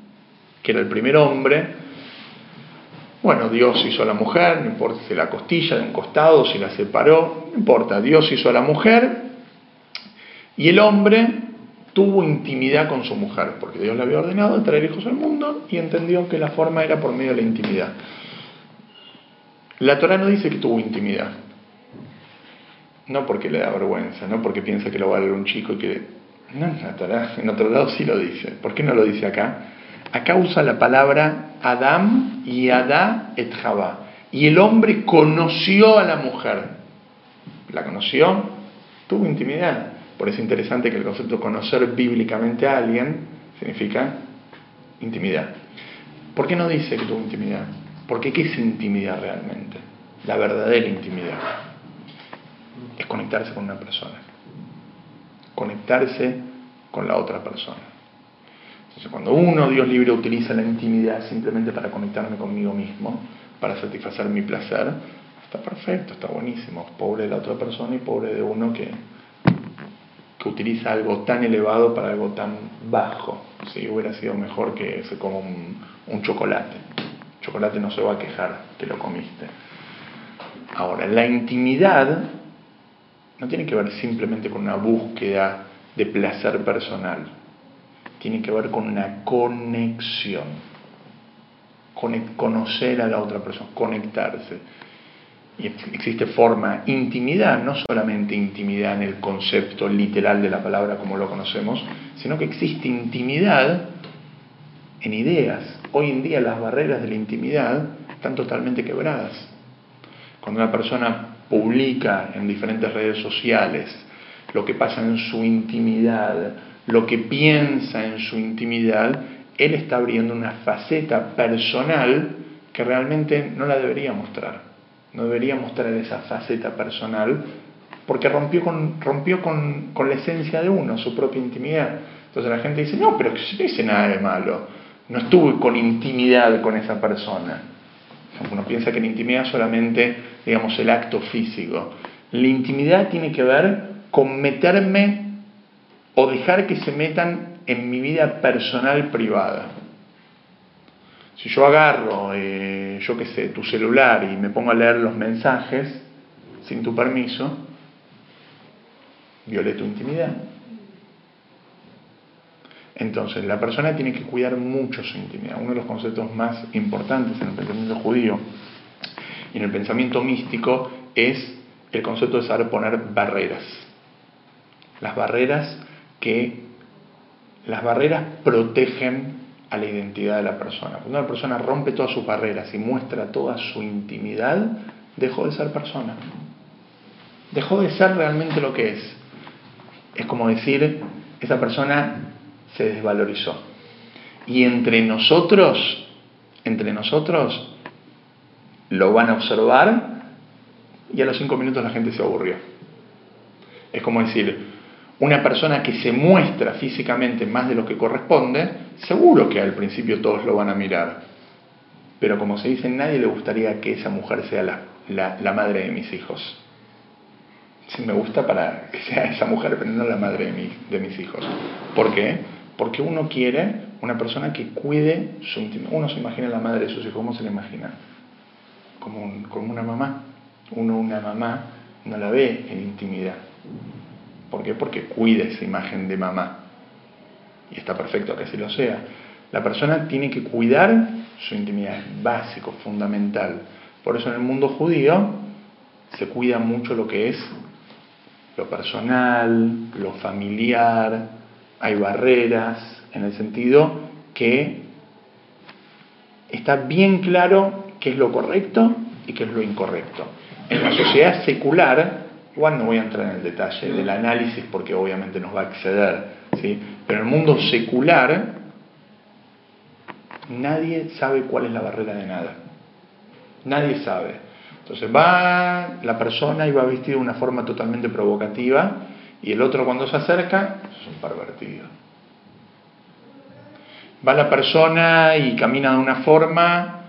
que era el primer hombre, bueno, Dios hizo a la mujer, no importa si la costilla de un costado, si la separó, no importa, Dios hizo a la mujer y el hombre tuvo intimidad con su mujer, porque Dios le había ordenado traer hijos al mundo y entendió que la forma era por medio de la intimidad. La Torah no dice que tuvo intimidad. No porque le da vergüenza, no porque piensa que lo va a leer un chico y que... No, la Torah en otro lado sí lo dice. ¿Por qué no lo dice acá? Acá usa la palabra Adam y Adá et Javá. Y el hombre conoció a la mujer. ¿La conoció? Tuvo intimidad. Por eso es interesante que el concepto conocer bíblicamente a alguien significa intimidad. ¿Por qué no dice que tuvo intimidad? Porque ¿qué es intimidad realmente? La verdadera intimidad es conectarse con una persona, conectarse con la otra persona. Entonces, cuando uno, Dios libre, utiliza la intimidad simplemente para conectarme conmigo mismo, para satisfacer mi placer, está perfecto, está buenísimo. Pobre de la otra persona y pobre de uno que, que utiliza algo tan elevado para algo tan bajo. Si hubiera sido mejor que se coma un, un chocolate chocolate no se va a quejar que lo comiste. Ahora, la intimidad no tiene que ver simplemente con una búsqueda de placer personal, tiene que ver con una conexión, conocer a la otra persona, conectarse. Y existe forma, intimidad, no solamente intimidad en el concepto literal de la palabra como lo conocemos, sino que existe intimidad en ideas. Hoy en día las barreras de la intimidad están totalmente quebradas. Cuando una persona publica en diferentes redes sociales lo que pasa en su intimidad, lo que piensa en su intimidad, él está abriendo una faceta personal que realmente no la debería mostrar. No debería mostrar esa faceta personal porque rompió con, rompió con, con la esencia de uno, su propia intimidad. Entonces la gente dice, no, pero no dice nada de malo no estuve con intimidad con esa persona. Uno piensa que la intimidad es solamente, digamos, el acto físico. La intimidad tiene que ver con meterme o dejar que se metan en mi vida personal privada. Si yo agarro, eh, yo qué sé, tu celular y me pongo a leer los mensajes sin tu permiso, violé tu intimidad. Entonces, la persona tiene que cuidar mucho su intimidad. Uno de los conceptos más importantes en el pensamiento judío y en el pensamiento místico es el concepto de saber poner barreras. Las barreras que las barreras protegen a la identidad de la persona. Cuando una persona rompe todas sus barreras y muestra toda su intimidad, dejó de ser persona. Dejó de ser realmente lo que es. Es como decir, esa persona se desvalorizó. Y entre nosotros, entre nosotros, lo van a observar y a los cinco minutos la gente se aburrió. Es como decir, una persona que se muestra físicamente más de lo que corresponde, seguro que al principio todos lo van a mirar. Pero como se dice, nadie le gustaría que esa mujer sea la, la, madre de mis hijos. Sí, me gusta para que sea esa mujer, pero no la madre de, de mis hijos. ¿Por qué? Porque uno quiere una persona que cuide su intimidad. Uno se imagina la madre de sus hijos, ¿cómo se le imagina? Como, como una mamá. Uno, una mamá, no la ve en intimidad. ¿Por qué? Porque cuida esa imagen de mamá. Y está perfecto que así lo sea. La persona tiene que cuidar su intimidad, es básico, fundamental. Por eso en el mundo judío se cuida mucho lo que es lo personal, lo familiar, hay barreras, en el sentido que está bien claro qué es lo correcto y qué es lo incorrecto. En la sociedad secular Igual no voy a entrar en el detalle del análisis porque obviamente nos va a exceder, ¿sí? pero en el mundo secular nadie sabe cuál es la barrera de nada. Nadie sabe. Entonces va la persona y va vestido de una forma totalmente provocativa y el otro cuando se acerca es un pervertido. Va la persona y camina de una forma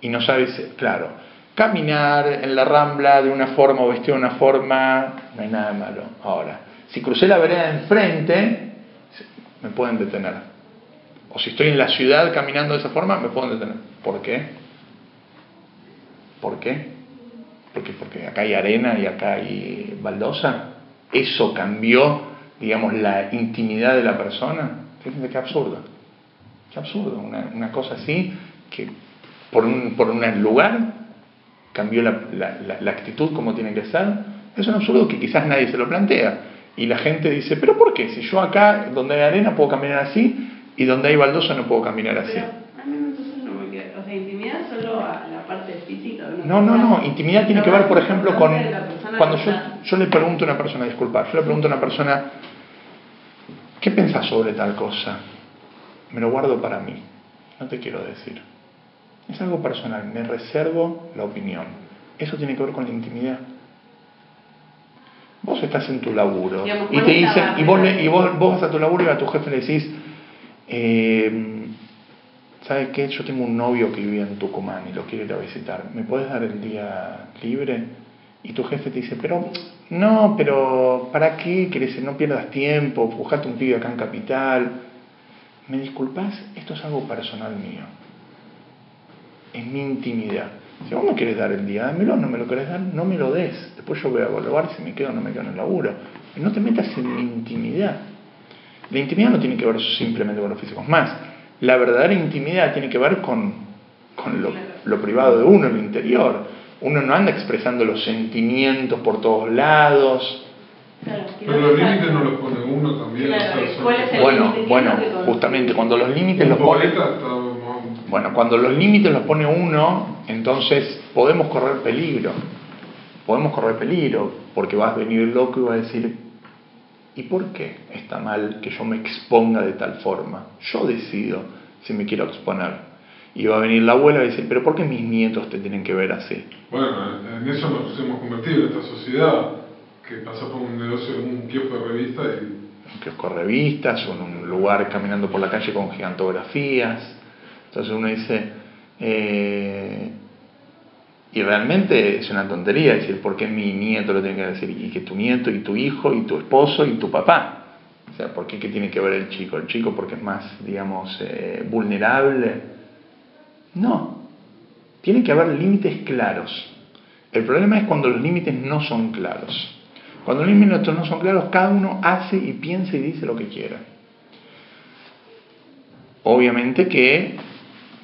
y no sabe, claro, Caminar en la rambla de una forma o vestido de una forma, no hay nada malo. Ahora, si crucé la vereda de enfrente, me pueden detener. O si estoy en la ciudad caminando de esa forma, me pueden detener. ¿Por qué? ¿Por qué? Porque, porque acá hay arena y acá hay baldosa. Eso cambió, digamos, la intimidad de la persona. Fíjense qué absurdo. Qué absurdo. Una, una cosa así que por un, por un lugar cambió la, la, actitud como tiene que ser, es un absurdo que quizás nadie se lo plantea. Y la gente dice, pero ¿por qué? Si yo acá, donde hay arena, puedo caminar así, y donde hay baldosa no puedo caminar así. Pero, a mí no me queda, o sea, intimidad solo a la parte física. No, no, no, intimidad tiene que ver, por ejemplo, con... Cuando yo, yo le pregunto a una persona, disculpa, yo le pregunto a una persona, ¿qué pensás sobre tal cosa? Me lo guardo para mí, no te quiero decir. Es algo personal, me reservo la opinión. Eso tiene que ver con la intimidad. Vos estás en tu laburo y te dicen, y vos, y vos, vas a tu laburo y a tu jefe le decís, eh, ¿sabes qué? Yo tengo un novio que vive en Tucumán y lo quiero ir a visitar. ¿Me puedes dar el día libre? Y tu jefe te dice, pero no, pero ¿para qué? ¿Querés? No pierdas tiempo, buscate un pibe acá en Capital. ¿Me disculpas? Esto es algo personal mío es mi intimidad. Si vos me querés dar el día, dámelo, no me lo querés dar, no me lo des. Después yo voy a evaluar si me quedo o no me quedo en el laburo. no te metas en mi intimidad. La intimidad no tiene que ver simplemente con los físicos. Más, la verdadera intimidad tiene que ver con, con lo, lo, privado de uno, lo interior. Uno no anda expresando los sentimientos por todos lados. Pero los límites no los pone uno también. bueno, bueno, justamente cuando los límites los pone... Bueno, cuando los límites los pone uno, entonces podemos correr peligro. Podemos correr peligro, porque vas a venir loco y vas a decir, ¿y por qué está mal que yo me exponga de tal forma? Yo decido si me quiero exponer. Y va a venir la abuela y decir, pero ¿por qué mis nietos te tienen que ver así? Bueno, en eso nos hemos convertido esta sociedad, que pasa por un negocio, un kiosco de revistas y... Un kiosco de revistas, o en un lugar caminando por la calle con gigantografías entonces uno dice, eh, y realmente es una tontería decir, ¿por qué mi nieto lo tiene que decir? Y que tu nieto, y tu hijo, y tu esposo, y tu papá. O sea, ¿por qué, qué tiene que ver el chico? ¿El chico porque es más, digamos, eh, vulnerable? No. Tiene que haber límites claros. El problema es cuando los límites no son claros. Cuando los límites no son claros, cada uno hace y piensa y dice lo que quiera. Obviamente que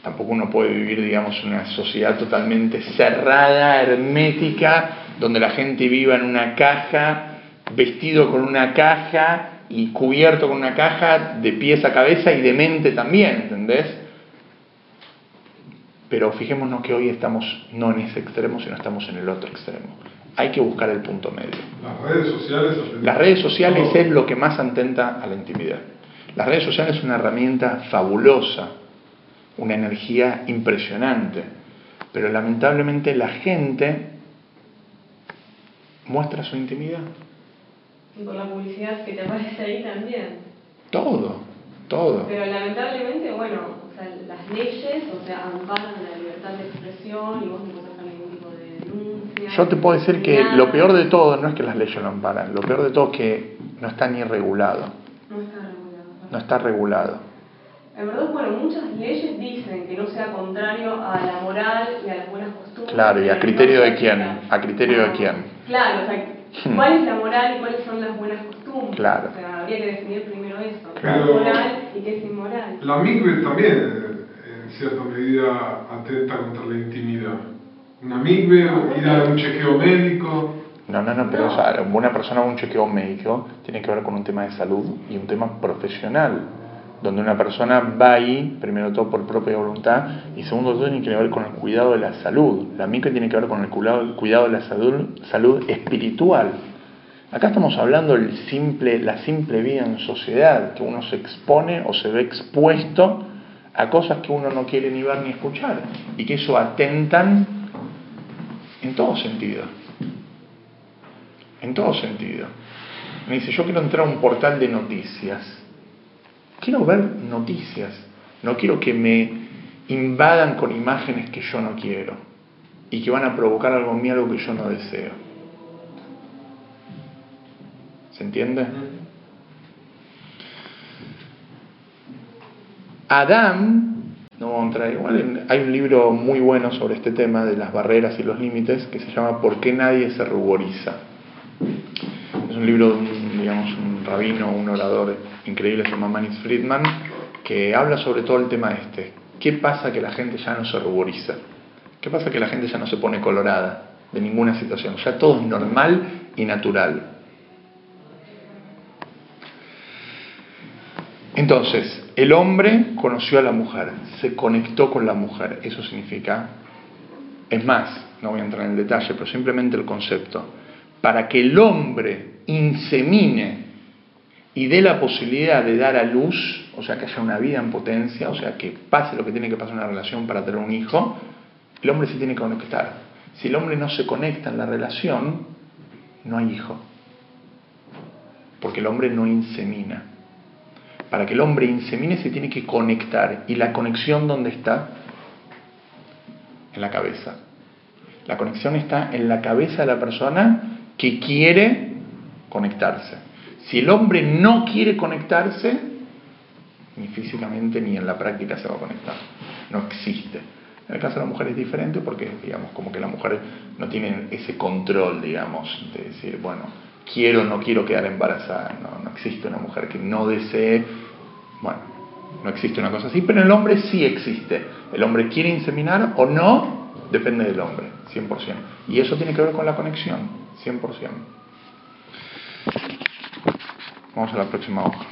Tampoco uno puede vivir, digamos, una sociedad totalmente cerrada, hermética, donde la gente viva en una caja, vestido con una caja y cubierto con una caja de pies a cabeza y de mente también, ¿entendés? Pero fijémonos que hoy estamos no en ese extremo, sino estamos en el otro extremo. Hay que buscar el punto medio. Las redes sociales. Las redes sociales es lo que más atenta a la intimidad. Las redes sociales es una herramienta fabulosa, una energía impresionante, pero lamentablemente la gente muestra su intimidad. Y por la publicidad que te aparece ahí también. Todo, todo. Pero lamentablemente, bueno, o sea, las leyes, o sea, amparan la libertad de expresión y vos no podés hacer ningún tipo de denuncia. Yo te puedo decir que lo peor de todo no es que las leyes lo amparan, lo peor de todo es que no está ni regulado. No está regulado. No está regulado. En verdad, bueno, muchas leyes dicen que no sea contrario a la moral y a las buenas costumbres. Claro, y a criterio de quién, a criterio de quién. Claro, o sea, Hmm. ¿cuál es la moral y cuáles son las buenas costumbres? Claro. O sea, habría que definir primero eso, qué es moral y qué es inmoral. La migbe también, en cierta medida, atenta contra la intimidad. Una migbe, ir a un chequeo médico. No, no, no, pero o sea, una persona con un chequeo médico tiene que ver con un tema de salud y un tema profesional, donde una persona va ahí, primero todo por propia voluntad, y segundo todo tiene que ver con el cuidado de la salud. La micro tiene que ver con el cuidado, de la salud, salud espiritual. Acá estamos hablando del simple, la simple vida en sociedad, que uno se expone o se ve expuesto a cosas que uno no quiere ni ver ni escuchar, y que eso atentan en todo sentido en todo sentido. Me dice, yo quiero entrar a un portal de noticias. Quiero ver noticias. No quiero que me invadan con imágenes que yo no quiero y que van a provocar algo en mí, algo que yo no deseo. ¿Se entiende? Adán, no vamos a entrar igual, hay un libro muy bueno sobre este tema de las barreras y los límites que se llama ¿Por qué nadie se ruboriza? Es un libro de un, digamos, un rabino, un orador increíble, se llama Manis Friedman, que habla sobre todo el tema este. ¿Qué pasa que la gente ya no se ruboriza? ¿Qué pasa que la gente ya no se pone colorada de ninguna situación? Ya todo es normal y natural. Entonces, el hombre conoció a la mujer, se conectó con la mujer. Eso significa, es más, no voy a entrar en el detalle, pero simplemente el concepto. Para que el hombre insemine y dé la posibilidad de dar a luz, o sea, que haya una vida en potencia, o sea, que pase lo que tiene que pasar en una relación para tener un hijo, el hombre se tiene que conectar. Si el hombre no se conecta en la relación, no hay hijo. Porque el hombre no insemina. Para que el hombre insemine se tiene que conectar. ¿Y la conexión dónde está? En la cabeza. La conexión está en la cabeza de la persona que quiere conectarse. Si el hombre no quiere conectarse, ni físicamente ni en la práctica se va a conectar. No existe. En el caso de la mujer es diferente porque, digamos, como que la mujer no tiene ese control, digamos, de decir, bueno, quiero o no quiero quedar embarazada. No, no existe una mujer que no desee, bueno, no existe una cosa así, pero en el hombre sí existe. El hombre quiere inseminar o no, depende del hombre, 100%. Y eso tiene que ver con la conexión, 100%. Vamos a la próxima hoja.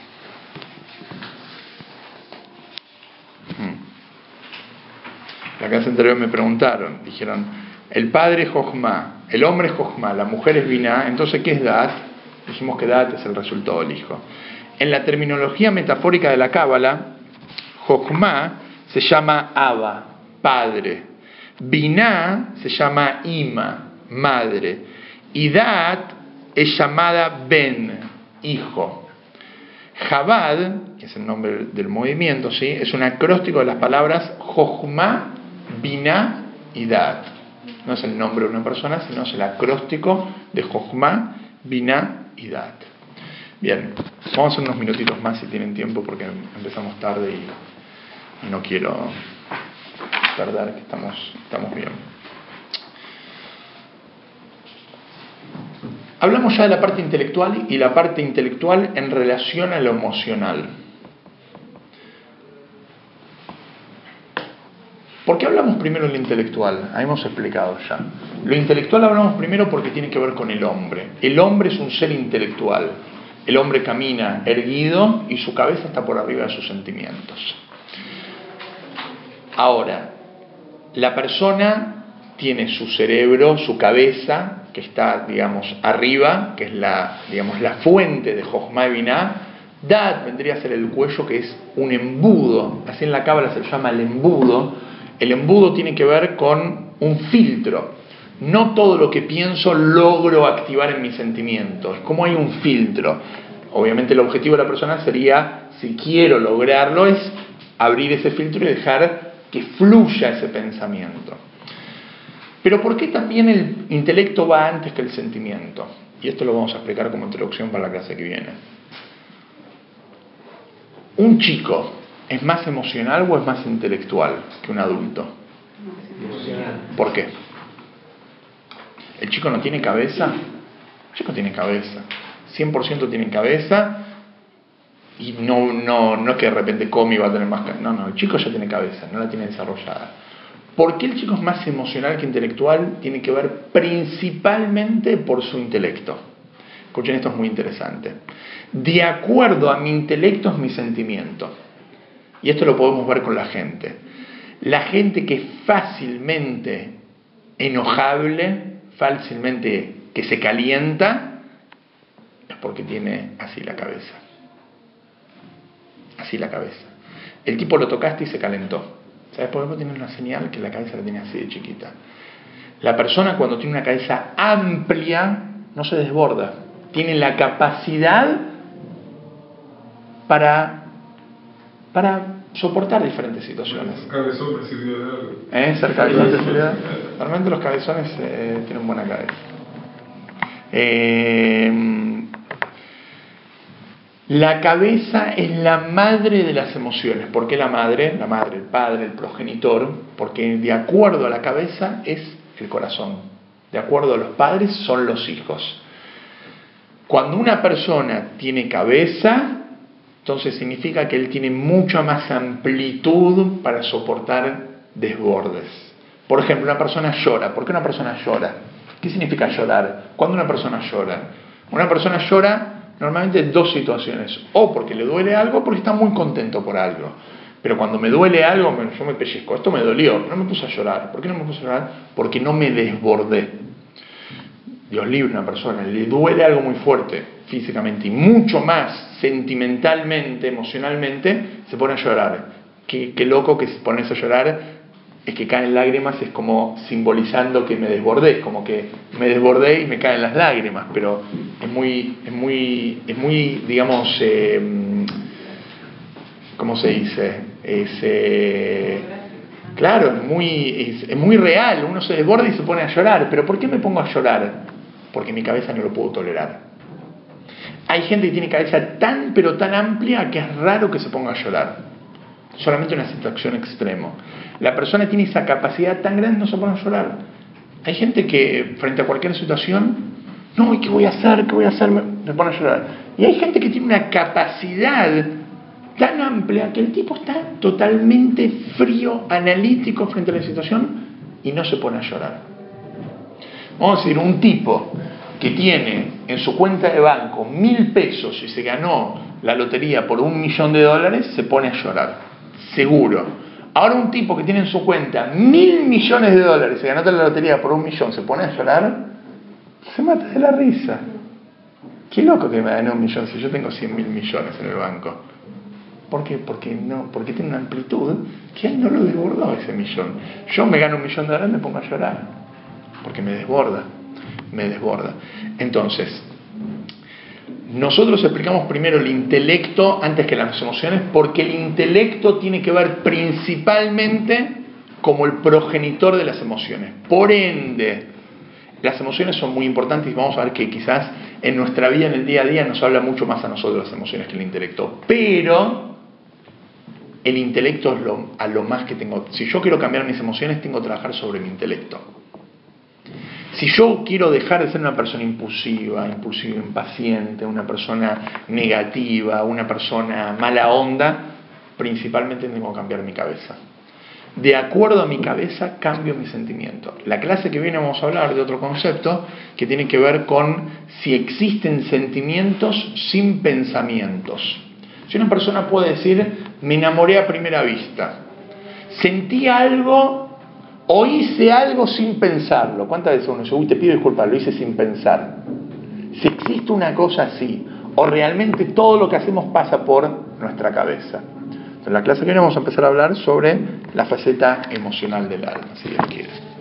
La clase anterior me preguntaron, dijeron, el padre es Jochma, el hombre es Jochma, la mujer es Binah, entonces ¿qué es Dat? Dijimos que Dat es el resultado del hijo. En la terminología metafórica de la Cábala, Jochma se llama Abba, padre. Binah se llama Ima, madre. Y Dat es llamada Ben, hijo. Jabad, que es el nombre del movimiento, ¿sí? es un acróstico de las palabras Jochma, Binah y Dat. No es el nombre de una persona, sino es el acróstico de Jochma, Binah y Dat. Bien, vamos a hacer unos minutitos más si tienen tiempo porque empezamos tarde y, y no quiero perder que estamos, estamos bien. Hablamos ya de la parte intelectual y la parte intelectual en relación a lo emocional. ¿Por qué hablamos primero de lo intelectual? Ahí hemos explicado ya. Lo intelectual hablamos primero porque tiene que ver con el hombre. El hombre es un ser intelectual. El hombre camina erguido y su cabeza está por arriba de sus sentimientos. Ahora, la persona tiene su cerebro, su cabeza, que está, digamos, arriba, que es la, digamos, la fuente de Jochma Binah. Dad vendría a ser el cuello, que es un embudo. Así en la cábala se llama el embudo. El embudo tiene que ver con un filtro. No todo lo que pienso logro activar en mis sentimientos. Como hay un filtro. Obviamente el objetivo de la persona sería, si quiero lograrlo, es abrir ese filtro y dejar que fluya ese pensamiento. Pero ¿por qué también el intelecto va antes que el sentimiento? Y esto lo vamos a explicar como introducción para la clase que viene. ¿Un chico es más emocional o es más intelectual que un adulto? Emocional. ¿Por qué? ¿El chico no tiene cabeza? El chico tiene cabeza. 100% tiene cabeza y no, no, no es que de repente come y va a tener más cabeza. No, no, el chico ya tiene cabeza, no la tiene desarrollada. ¿Por qué el chico es más emocional que intelectual? Tiene que ver principalmente por su intelecto. Escuchen, esto es muy interesante. De acuerdo a mi intelecto es mi sentimiento. Y esto lo podemos ver con la gente. La gente que es fácilmente enojable, fácilmente que se calienta, es porque tiene así la cabeza. Así la cabeza. El tipo lo tocaste y se calentó. ¿Sabes por qué? Tiene una señal que la cabeza la tiene así de chiquita. La persona cuando tiene una cabeza amplia no se desborda. Tiene la capacidad para, para soportar diferentes situaciones. Cabezón sirvió de algo. ¿Eh? Ser cabezón? Normalmente los cabezones eh, tienen buena cabeza. Eh, la cabeza es la madre de las emociones. ¿Por qué la madre? La madre, el padre, el progenitor. Porque de acuerdo a la cabeza es el corazón. De acuerdo a los padres son los hijos. Cuando una persona tiene cabeza, entonces significa que él tiene mucha más amplitud para soportar desbordes. Por ejemplo, una persona llora. ¿Por qué una persona llora? ¿Qué significa llorar? ¿Cuándo una persona llora? Una persona llora normalmente dos situaciones. O porque le duele algo o porque está muy contento por algo. Pero cuando me duele algo, yo me pellizco. Esto me dolió, no me puse a llorar. ¿Por qué no me puse a llorar? Porque no me desbordé. Dios libre una persona, le duele algo muy fuerte físicamente y mucho más sentimentalmente, emocionalmente, se pone a llorar. Qué, loco que se pones a llorar es que caen lágrimas, es como simbolizando que me desbordé, como que me desbordé y me caen las lágrimas, pero es muy, es muy, es muy digamos, eh, ¿cómo se dice? Es, eh, claro, es muy, es, muy real, uno se desborda y se pone a llorar, pero ¿por qué me pongo a llorar? Porque mi cabeza no lo puedo tolerar. Hay gente que tiene cabeza tan, pero tan amplia que es raro que se ponga a llorar. Solamente una situación extrema. La persona tiene esa capacidad tan grande, no se pone a llorar. Hay gente que frente a cualquier situación, no, ¿y qué voy a hacer? ¿Qué voy a hacer? Me pone a llorar. Y hay gente que tiene una capacidad tan amplia que el tipo está totalmente frío, analítico frente a la situación y no se pone a llorar. Vamos a decir, un tipo que tiene en su cuenta de banco mil pesos y se ganó la lotería por un millón de dólares, se pone a llorar. Seguro. Ahora un tipo que tiene en su cuenta mil millones de dólares, se ganó la lotería por un millón, se pone a llorar, se mata de la risa. Qué loco que me gané un millón si yo tengo cien mil millones en el banco. ¿Por qué? Porque, no, porque tiene una amplitud que él no lo desbordó ese millón. Yo me gano un millón de dólares y me pongo a llorar. Porque me desborda. Me desborda. Entonces, nosotros explicamos primero el intelecto antes que las emociones porque el intelecto tiene que ver principalmente como el progenitor de las emociones. Por ende, las emociones son muy importantes y vamos a ver que quizás en nuestra vida, en el día a día, nos habla mucho más a nosotros las emociones que el intelecto. Pero el intelecto es lo, a lo más que tengo. Si yo quiero cambiar mis emociones, tengo que trabajar sobre mi intelecto. Si yo quiero dejar de ser una persona impulsiva, impulsiva, impaciente, una persona negativa, una persona mala onda, principalmente tengo que cambiar mi cabeza. de acuerdo a mi cabeza cambio mi sentimiento. La clase que viene vamos a hablar de otro concepto que tiene que ver con si existen sentimientos sin pensamientos. Si una persona puede decir, me enamoré a primera vista, sentí algo o hice algo sin pensarlo. ¿Cuántas veces uno dice, uy, te pido disculpas, lo hice sin pensar? Si existe una cosa así, o realmente todo lo que hacemos pasa por nuestra cabeza. En la clase que viene vamos a empezar a hablar sobre la faceta emocional del alma, si Dios quiere.